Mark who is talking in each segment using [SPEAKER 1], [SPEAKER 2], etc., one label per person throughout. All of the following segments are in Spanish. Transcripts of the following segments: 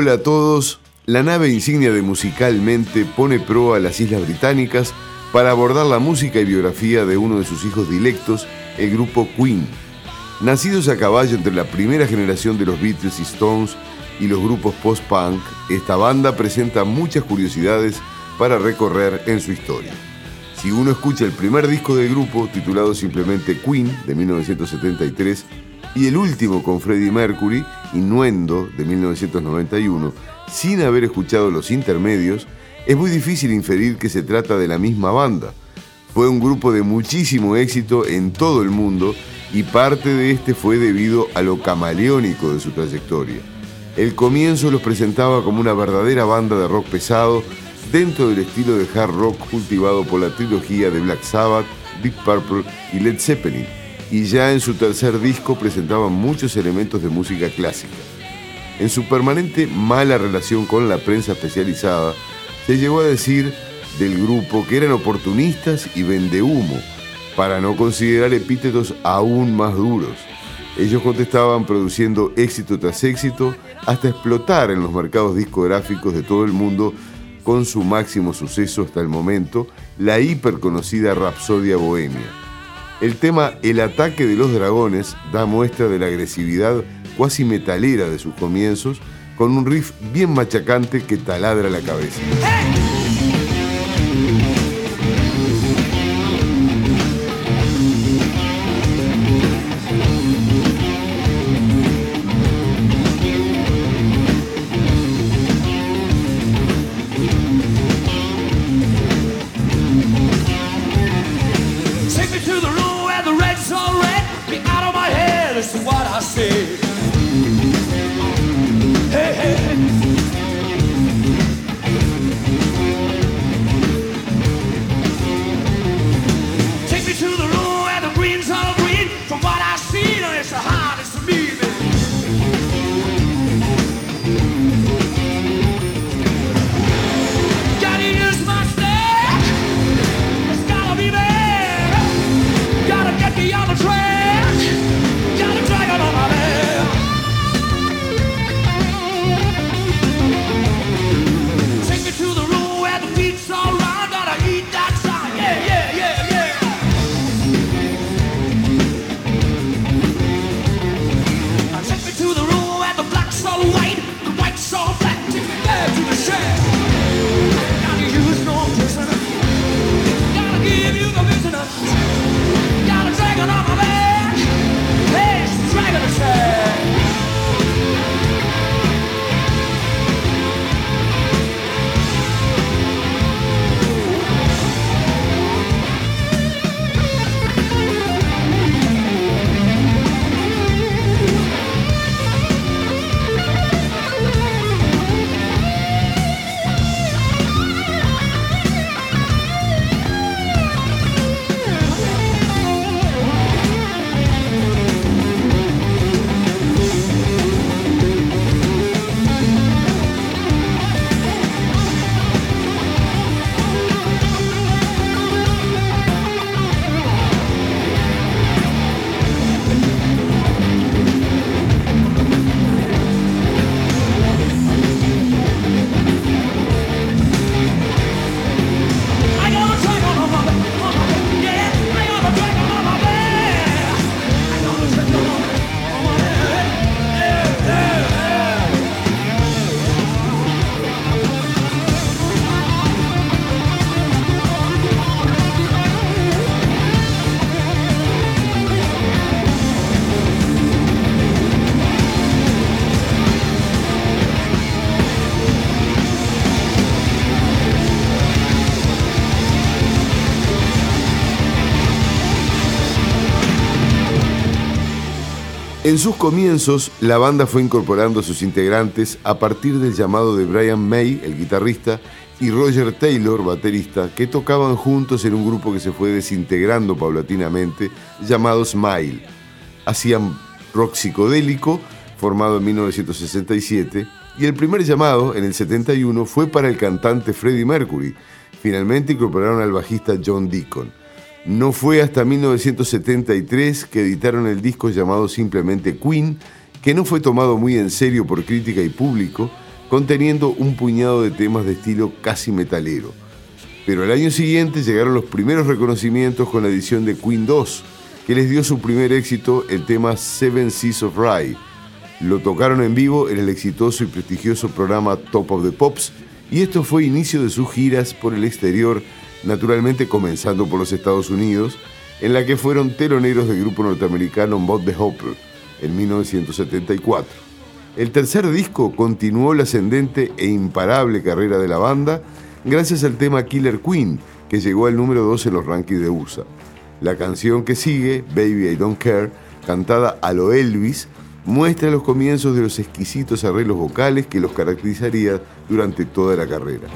[SPEAKER 1] Hola a todos. La nave insignia de Musicalmente pone pro a las Islas Británicas para abordar la música y biografía de uno de sus hijos dilectos, el grupo Queen. Nacidos a caballo entre la primera generación de los Beatles y Stones y los grupos post-punk, esta banda presenta muchas curiosidades para recorrer en su historia. Si uno escucha el primer disco del grupo, titulado simplemente Queen, de 1973, y el último con Freddie Mercury, Innuendo, de 1991, sin haber escuchado los intermedios, es muy difícil inferir que se trata de la misma banda. Fue un grupo de muchísimo éxito en todo el mundo y parte de este fue debido a lo camaleónico de su trayectoria. El comienzo los presentaba como una verdadera banda de rock pesado dentro del estilo de hard rock cultivado por la trilogía de Black Sabbath, Deep Purple y Led Zeppelin y ya en su tercer disco presentaban muchos elementos de música clásica. En su permanente mala relación con la prensa especializada, se llegó a decir del grupo que eran oportunistas y vendehumo, para no considerar epítetos aún más duros. Ellos contestaban produciendo éxito tras éxito hasta explotar en los mercados discográficos de todo el mundo con su máximo suceso hasta el momento, la hiperconocida Rapsodia Bohemia. El tema El ataque de los dragones da muestra de la agresividad cuasi metalera de sus comienzos, con un riff bien machacante que taladra la cabeza.
[SPEAKER 2] say En sus comienzos, la banda fue incorporando a sus integrantes a partir del llamado de Brian May, el guitarrista, y Roger Taylor, baterista, que tocaban juntos en un grupo que se fue desintegrando paulatinamente, llamado Smile. Hacían rock psicodélico, formado en 1967, y el primer llamado, en el 71, fue para el cantante Freddie Mercury. Finalmente incorporaron al bajista John Deacon. No fue hasta 1973 que editaron el disco llamado simplemente Queen, que no fue tomado muy en serio por crítica y público, conteniendo un puñado de temas de estilo casi metalero. Pero al año siguiente llegaron los primeros reconocimientos con la edición de Queen 2, que les dio su primer éxito, el tema Seven Seas of Rye. Lo tocaron en vivo en el exitoso y prestigioso programa Top of the Pops, y esto fue inicio de sus giras por el exterior naturalmente comenzando por los Estados Unidos, en la que fueron teloneros del grupo norteamericano Bob the Hopper en 1974. El tercer disco continuó la ascendente e imparable carrera de la banda gracias al tema Killer Queen, que llegó al número 2 en los rankings de USA. La canción que sigue, Baby I Don't Care, cantada a lo Elvis, muestra los comienzos de los exquisitos arreglos vocales que los caracterizaría durante toda la carrera.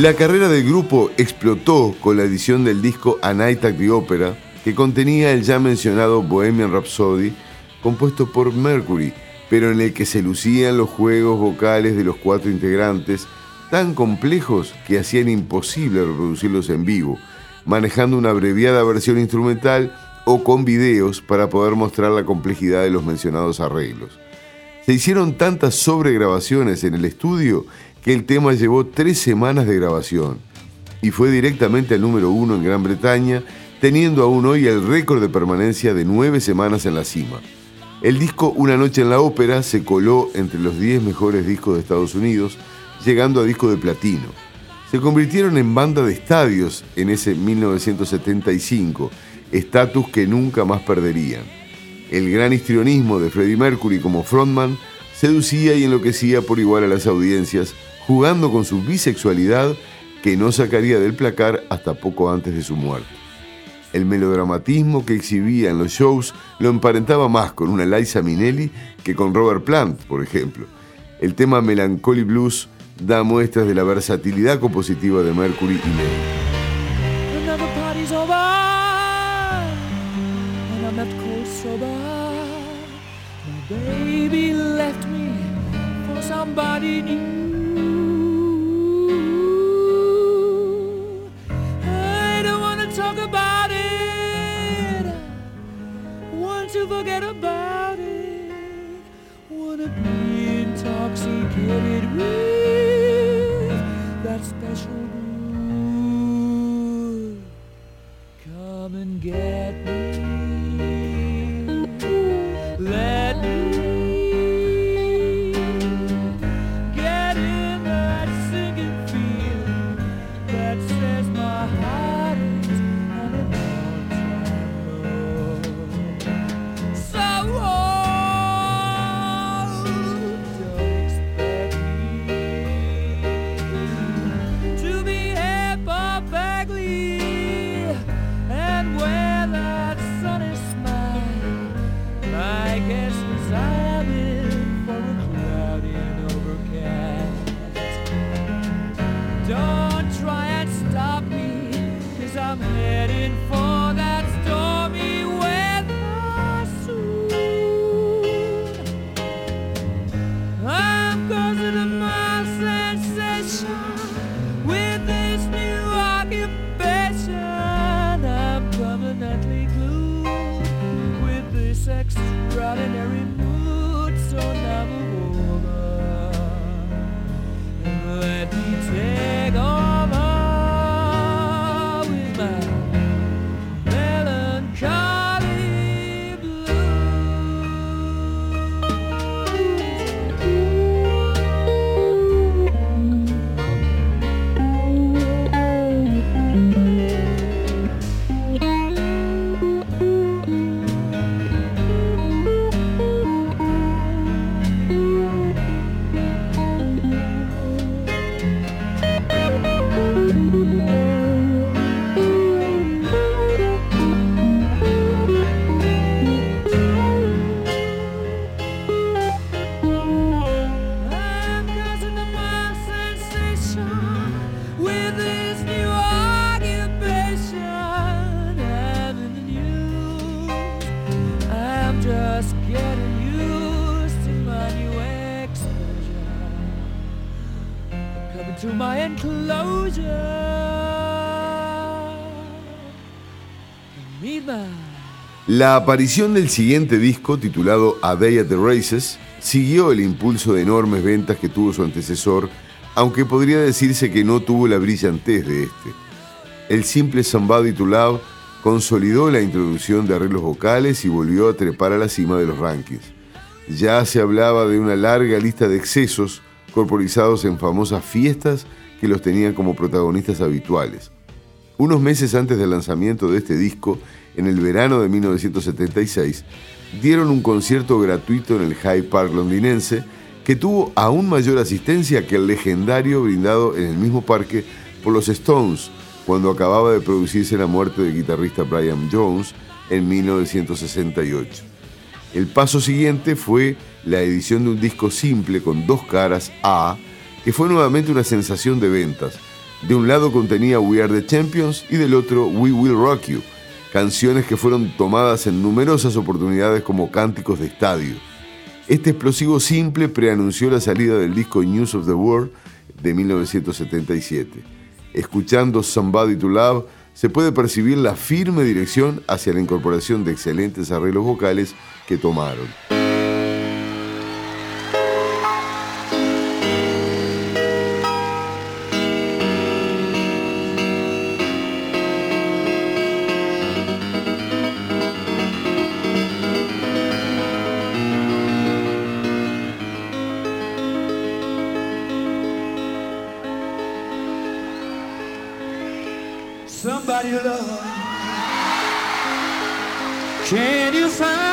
[SPEAKER 1] La carrera del grupo explotó con la edición del disco A Night at the Opera, que contenía el ya mencionado Bohemian Rhapsody, compuesto por Mercury, pero en el que se lucían los juegos vocales de los cuatro integrantes, tan complejos que hacían imposible reproducirlos en vivo, manejando una abreviada versión instrumental o con videos para poder mostrar la complejidad de los mencionados arreglos. Se hicieron tantas sobregrabaciones en el estudio que el tema llevó tres semanas de grabación y fue directamente al número uno en Gran Bretaña, teniendo aún hoy el récord de permanencia de nueve semanas en la cima. El disco Una noche en la ópera se coló entre los diez mejores discos de Estados Unidos, llegando a disco de platino. Se convirtieron en banda de estadios en ese 1975, estatus que nunca más perderían. El gran histrionismo de Freddie Mercury como frontman seducía y enloquecía por igual a las audiencias, jugando con su bisexualidad que no sacaría del placar hasta poco antes de su muerte. El melodramatismo que exhibía en los shows lo emparentaba más con una Liza Minnelli que con Robert Plant, por ejemplo. El tema Melancholy Blues da muestras de la versatilidad compositiva de Mercury y May.
[SPEAKER 2] Forget about it. Wanna be intoxicated with that special groove. Come and get me.
[SPEAKER 1] La aparición del siguiente disco, titulado A Day at the Races, siguió el impulso de enormes ventas que tuvo su antecesor, aunque podría decirse que no tuvo la brillantez de este. El simple Somebody to Love consolidó la introducción de arreglos vocales y volvió a trepar a la cima de los rankings. Ya se hablaba de una larga lista de excesos corporizados en famosas fiestas que los tenían como protagonistas habituales. Unos meses antes del lanzamiento de este disco, en el verano de 1976, dieron un concierto gratuito en el Hyde Park londinense que tuvo aún mayor asistencia que el legendario brindado en el mismo parque por los Stones cuando acababa de producirse la muerte del guitarrista Brian Jones en 1968. El paso siguiente fue la edición de un disco simple con dos caras A, que fue nuevamente una sensación de ventas. De un lado contenía We Are the Champions y del otro We Will Rock You, canciones que fueron tomadas en numerosas oportunidades como cánticos de estadio. Este explosivo simple preanunció la salida del disco News of the World de 1977. Escuchando Somebody to Love, se puede percibir la firme dirección hacia la incorporación de excelentes arreglos vocales que tomaron.
[SPEAKER 2] Somebody to love. Can you find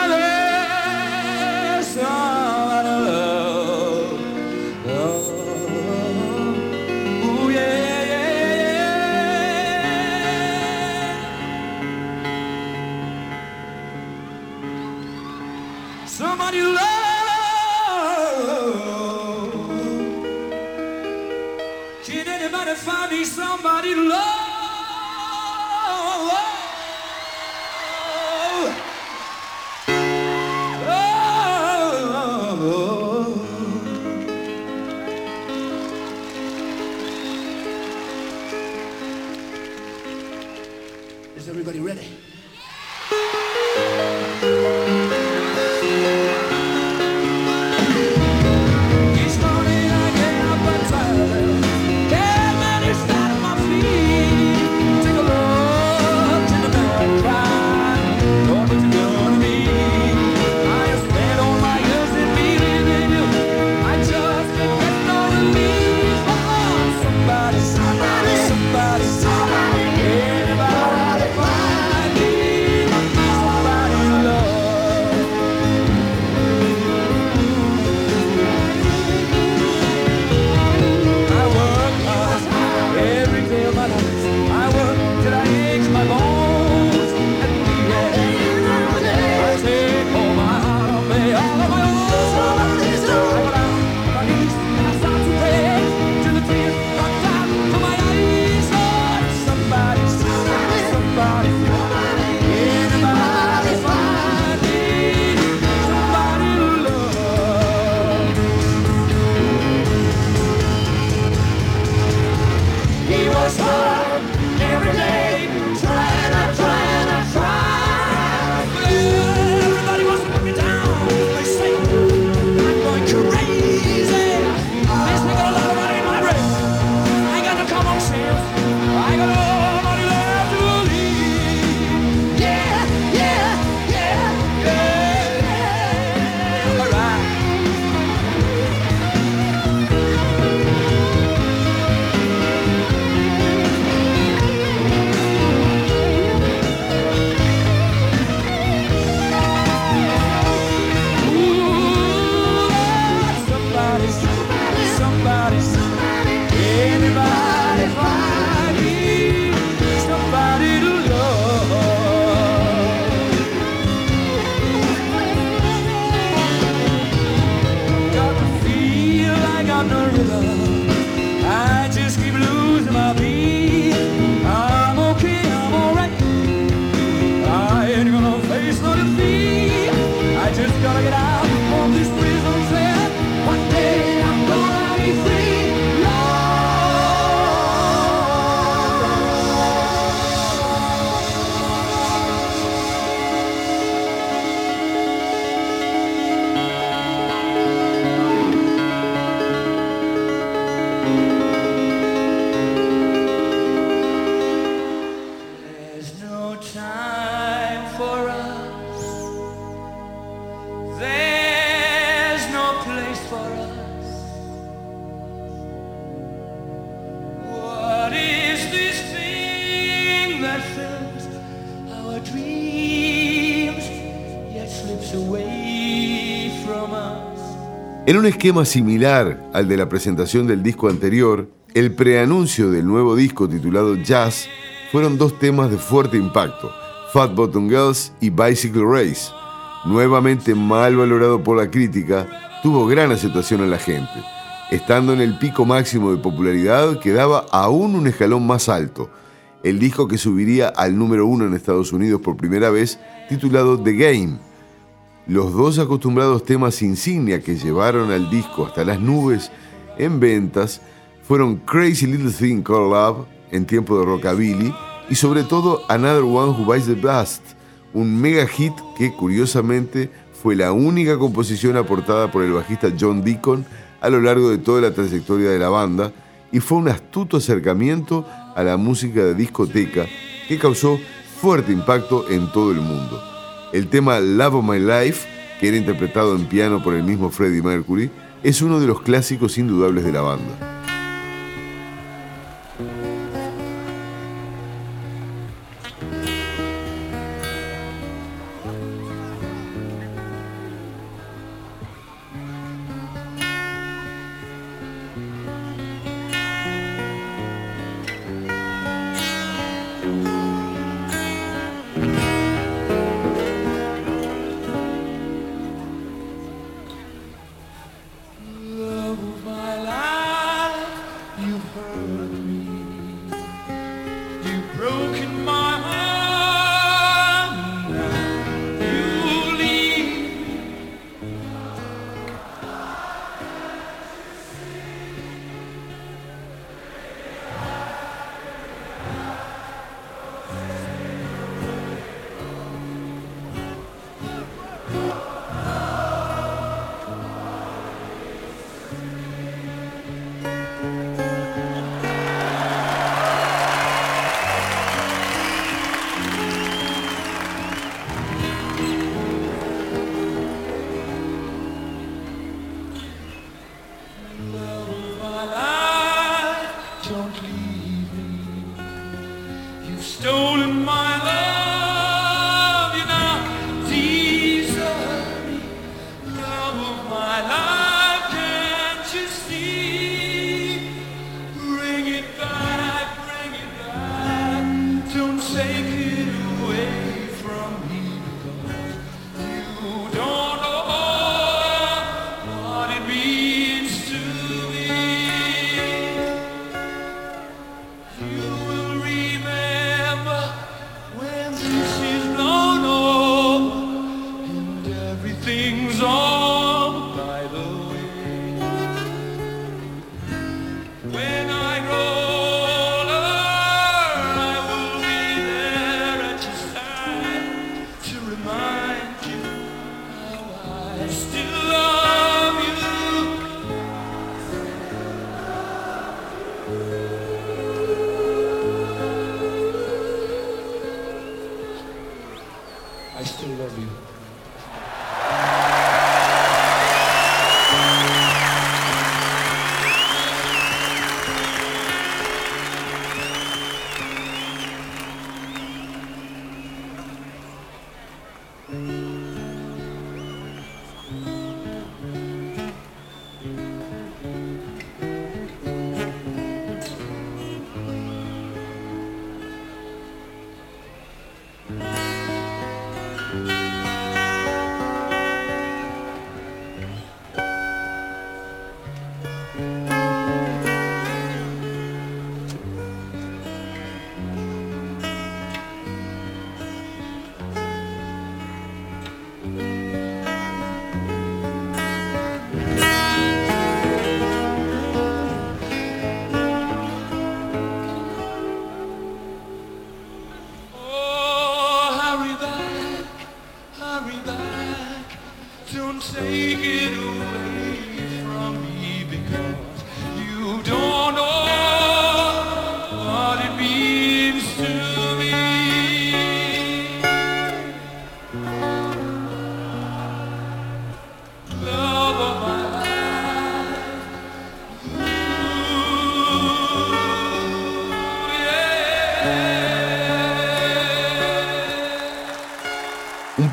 [SPEAKER 1] esquema similar al de la presentación del disco anterior, el preanuncio del nuevo disco titulado Jazz fueron dos temas de fuerte impacto, Fat Bottom Girls y Bicycle Race. Nuevamente mal valorado por la crítica, tuvo gran aceptación en la gente. Estando en el pico máximo de popularidad, quedaba aún un escalón más alto, el disco que subiría al número uno en Estados Unidos por primera vez, titulado The Game. Los dos acostumbrados temas insignia que llevaron al disco hasta las nubes en ventas fueron Crazy Little Thing Called Love, en tiempo de rockabilly, y sobre todo Another One Who Buys the Best, un mega hit que curiosamente fue la única composición aportada por el bajista John Deacon a lo largo de toda la trayectoria de la banda y fue un astuto acercamiento a la música de discoteca que causó fuerte impacto en todo el mundo. El tema Love of My Life, que era interpretado en piano por el mismo Freddie Mercury, es uno de los clásicos indudables de la banda.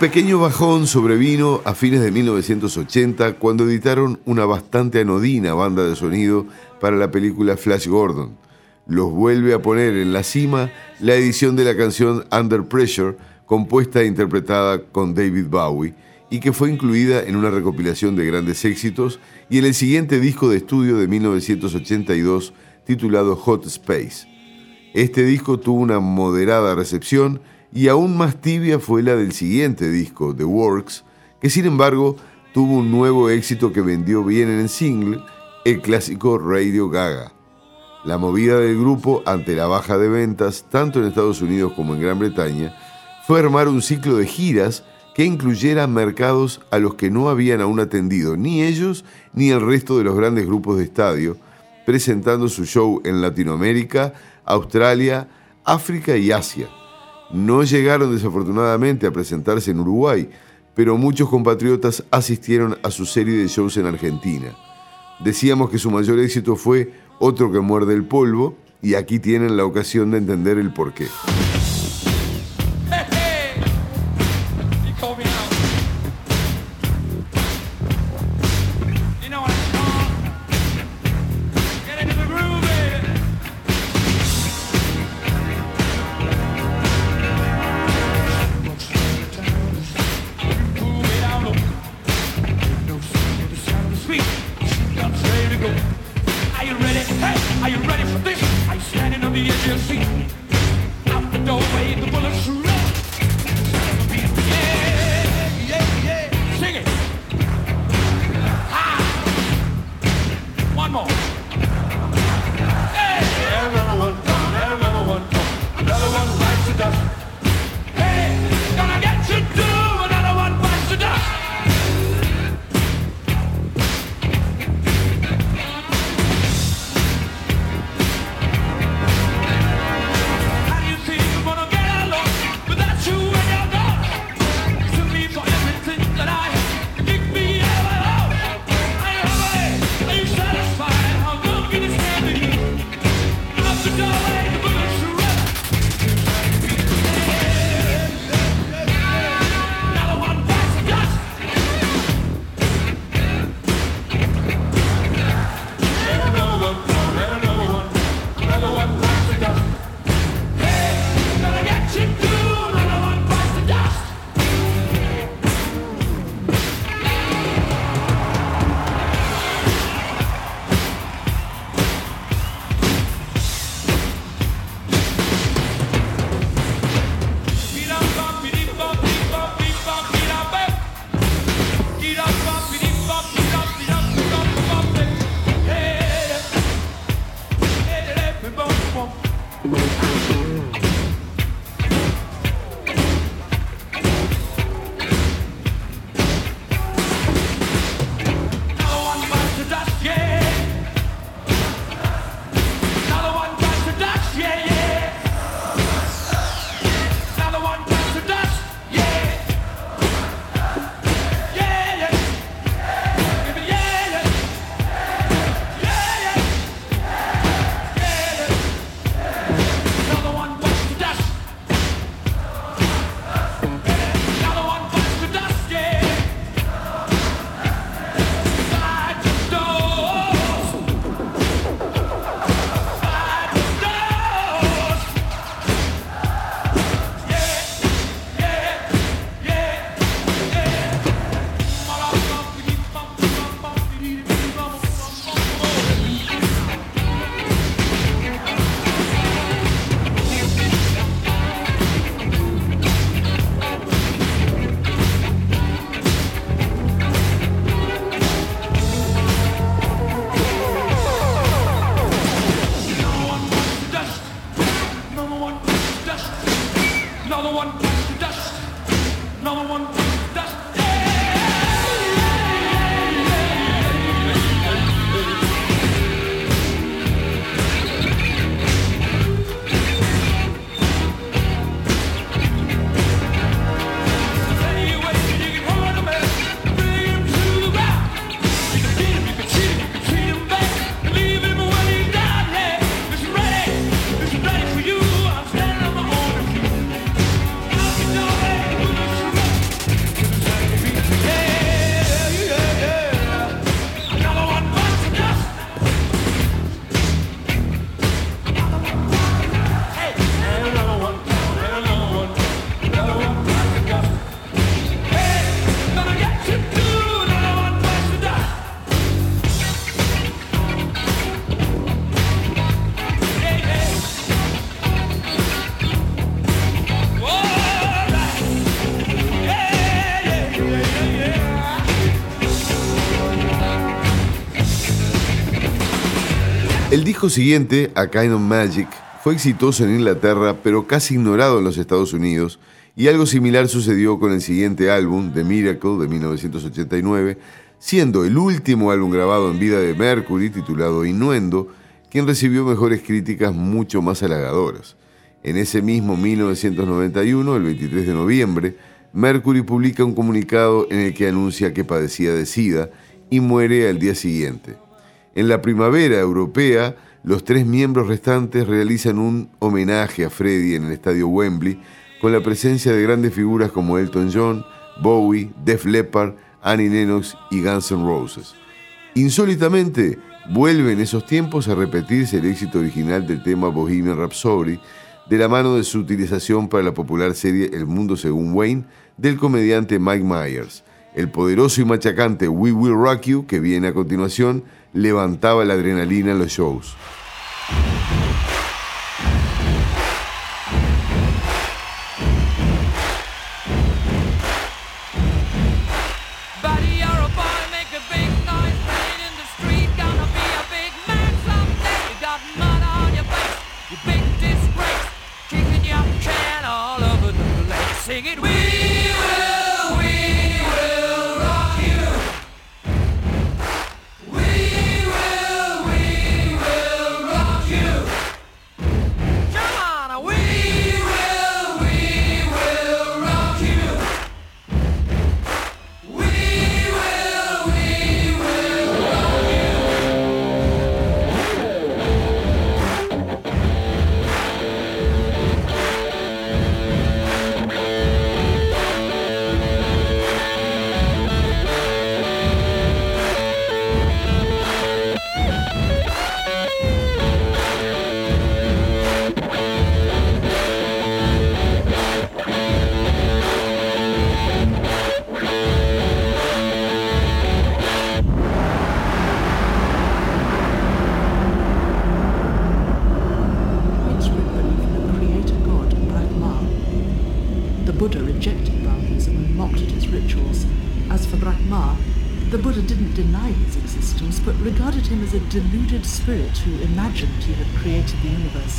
[SPEAKER 2] Pequeño bajón sobrevino a fines de 1980 cuando editaron una bastante anodina banda de sonido para la película Flash Gordon. Los vuelve a poner en la cima la edición de la canción Under Pressure, compuesta e interpretada con David Bowie, y que fue incluida en una recopilación de grandes éxitos y en el siguiente disco de estudio de 1982 titulado Hot Space. Este disco tuvo una moderada recepción y aún más tibia fue la del siguiente disco, The Works, que sin embargo tuvo un nuevo éxito que vendió bien en el single, el clásico Radio Gaga. La movida del grupo ante la baja de ventas, tanto en Estados Unidos como en Gran Bretaña, fue armar un ciclo de giras que incluyera mercados a los que no habían aún atendido ni ellos ni el resto de los grandes grupos de estadio, presentando su show en Latinoamérica, Australia, África y Asia. No llegaron desafortunadamente a presentarse en Uruguay, pero muchos compatriotas asistieron a su serie de shows en Argentina. Decíamos que su mayor éxito fue Otro que muerde el polvo, y aquí tienen la ocasión de entender el porqué.
[SPEAKER 1] Disco siguiente, A Kind of Magic, fue exitoso en Inglaterra, pero casi ignorado en los Estados Unidos, y algo similar sucedió con el siguiente álbum, The Miracle, de 1989, siendo el último álbum grabado en vida de Mercury, titulado Innuendo, quien recibió mejores críticas mucho más halagadoras. En ese mismo 1991, el 23 de noviembre, Mercury publica un comunicado en el que anuncia que padecía de SIDA y muere al día siguiente. En la primavera europea, los tres miembros restantes realizan un homenaje a Freddie en el estadio Wembley con la presencia de grandes figuras como Elton John, Bowie, Def Leppard, Annie Lennox y Guns N' Roses. Insólitamente, vuelve en esos tiempos a repetirse el éxito original del tema Bohemian Rhapsody de la mano de su utilización para la popular serie El Mundo Según Wayne del comediante Mike Myers. El poderoso y machacante We Will Rock You, que viene a continuación, levantaba la adrenalina en los shows.
[SPEAKER 2] you
[SPEAKER 3] spirit who imagined he had created the universe.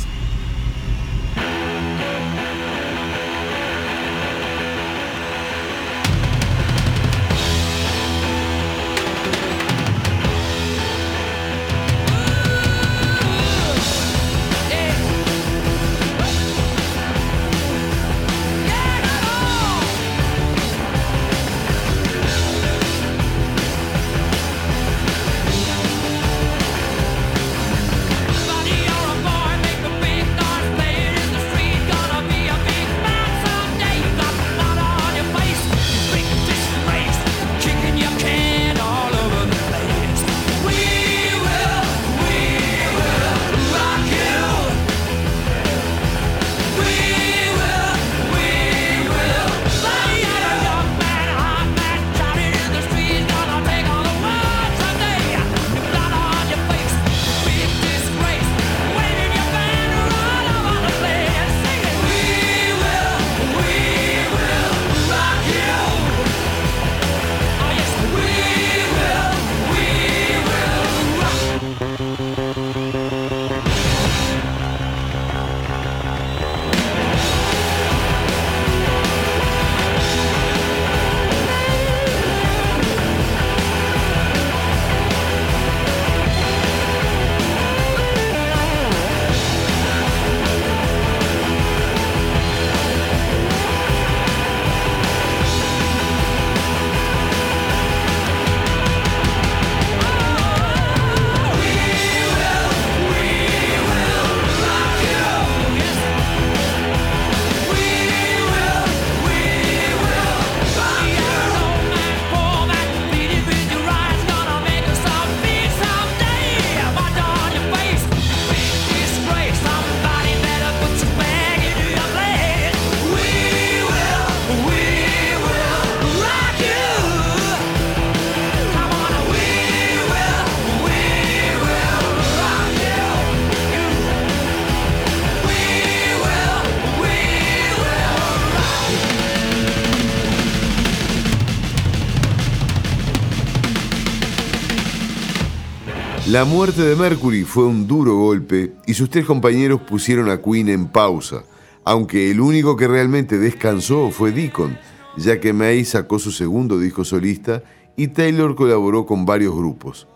[SPEAKER 2] La muerte de Mercury fue un duro golpe y sus tres compañeros pusieron a Queen en pausa, aunque el único que realmente descansó fue Deacon, ya que May sacó su segundo disco solista y Taylor colaboró con varios grupos.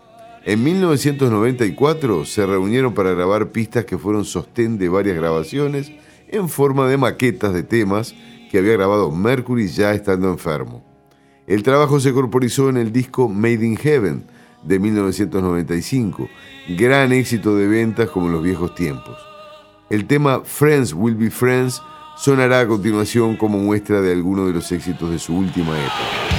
[SPEAKER 2] En 1994 se reunieron para grabar pistas que fueron sostén de varias grabaciones en forma de maquetas de temas que había grabado Mercury ya estando enfermo. El trabajo se corporizó en el disco Made in Heaven de 1995, gran éxito de ventas como en los viejos tiempos. El tema Friends Will Be Friends sonará a continuación como muestra de algunos de los éxitos de su última época.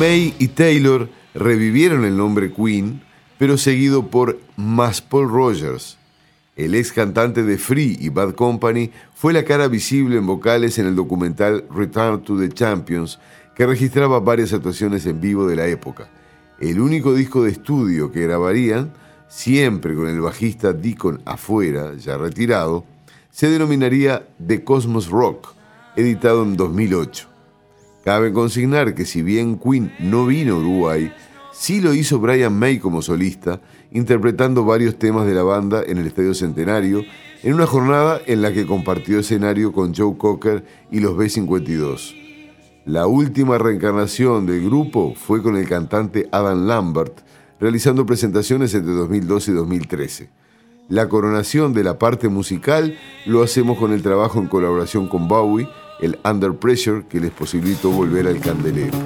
[SPEAKER 2] May y Taylor revivieron el nombre Queen, pero seguido por Más Paul Rogers. El ex cantante de Free y Bad Company fue la cara visible en vocales en el documental Return to the Champions, que registraba varias actuaciones en vivo de la época. El único disco de estudio que grabarían, siempre con el bajista Deacon afuera, ya retirado, se denominaría The Cosmos Rock, editado en 2008. Cabe consignar que si bien Queen no vino a Uruguay, sí lo hizo Brian May como solista, interpretando varios temas de la banda en el Estadio Centenario, en una jornada en la que compartió escenario con Joe Cocker y los B-52. La última reencarnación del grupo fue con el cantante Adam Lambert, realizando presentaciones entre 2012 y 2013. La coronación de la parte musical lo hacemos con el trabajo en colaboración con Bowie, el Under Pressure que les posibilitó volver al candelero.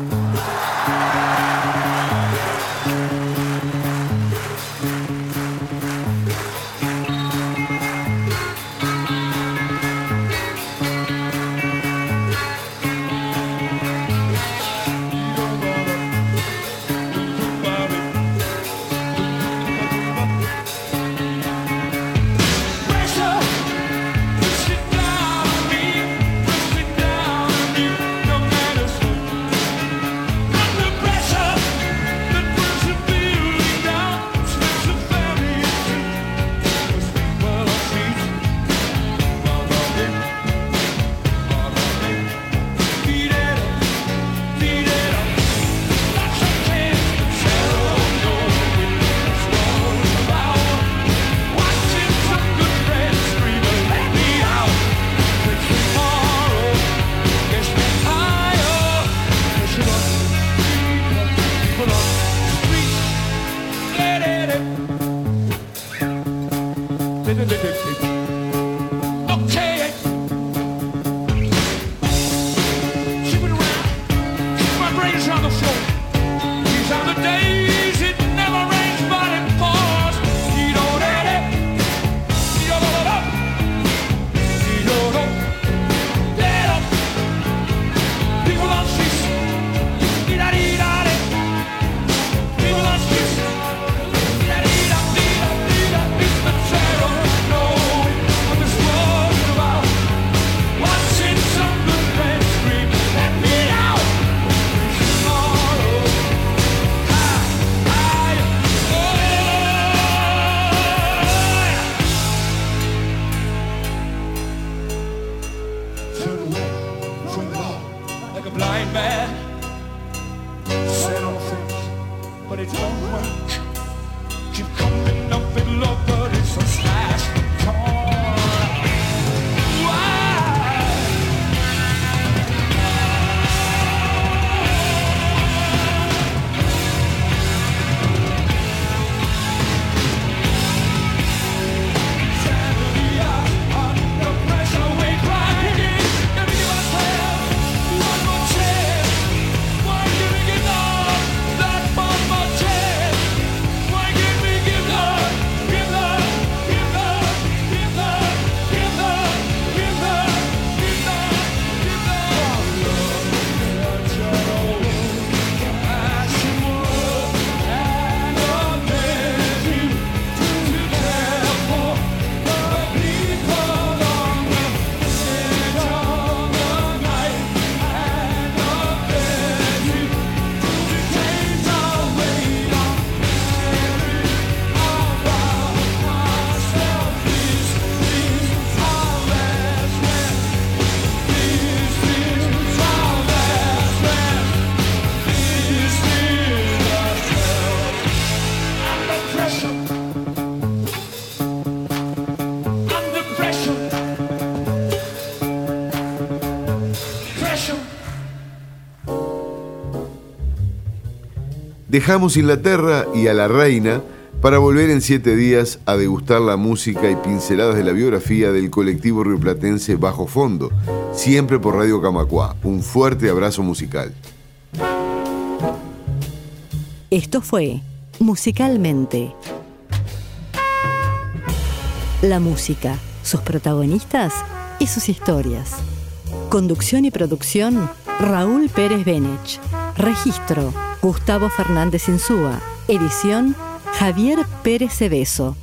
[SPEAKER 1] Dejamos Inglaterra y a la reina para volver en siete días a degustar la música y pinceladas de la biografía del colectivo rioplatense Bajo Fondo, siempre por Radio Camacuá. Un fuerte abrazo musical.
[SPEAKER 4] Esto fue Musicalmente. La música, sus protagonistas y sus historias. Conducción y producción, Raúl Pérez Benech. Registro, Gustavo Fernández Insúa. Edición, Javier Pérez Cebeso.